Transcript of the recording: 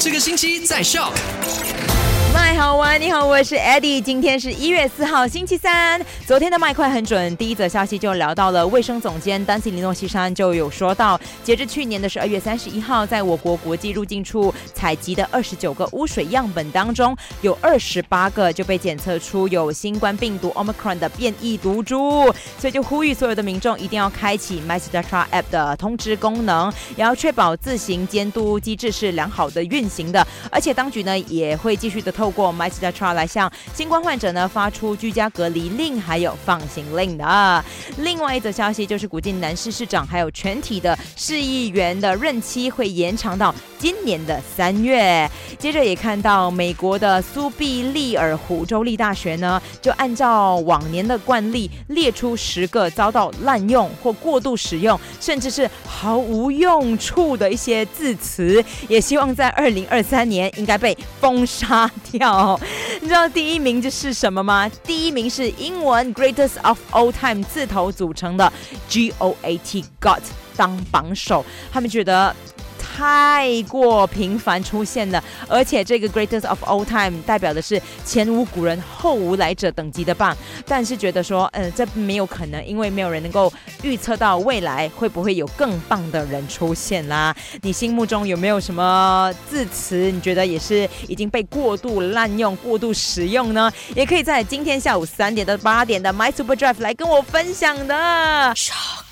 这个星期在 Shock。你好，我是 Eddie。今天是一月四号，星期三。昨天的麦快很准，第一则消息就聊到了卫生总监丹西里诺西山就有说到，截至去年的十二月三十一号，在我国国际入境处采集的二十九个污水样本当中，有二十八个就被检测出有新冠病毒 Omicron 的变异毒株，所以就呼吁所有的民众一定要开启 MyStatra App 的通知功能，也要确保自行监督机制是良好的运行的，而且当局呢也会继续的。透过 My MyStatra 来向新冠患者呢发出居家隔离令，还有放行令的。另外一则消息就是，古晋南市市长还有全体的市议员的任期会延长到今年的三月。接着也看到美国的苏必利尔湖州立大学呢，就按照往年的惯例列出十个遭到滥用或过度使用，甚至是毫无用处的一些字词，也希望在二零二三年应该被封杀。掉，你知道第一名这是什么吗？第一名是英文 Greatest of All Time 字头组成的 G O A T Got 当榜首，他们觉得。太过频繁出现了，而且这个 greatest of all time 代表的是前无古人后无来者等级的棒，但是觉得说，嗯，这没有可能，因为没有人能够预测到未来会不会有更棒的人出现啦。你心目中有没有什么字词？你觉得也是已经被过度滥用、过度使用呢？也可以在今天下午三点到八点的 My Super Drive 来跟我分享的。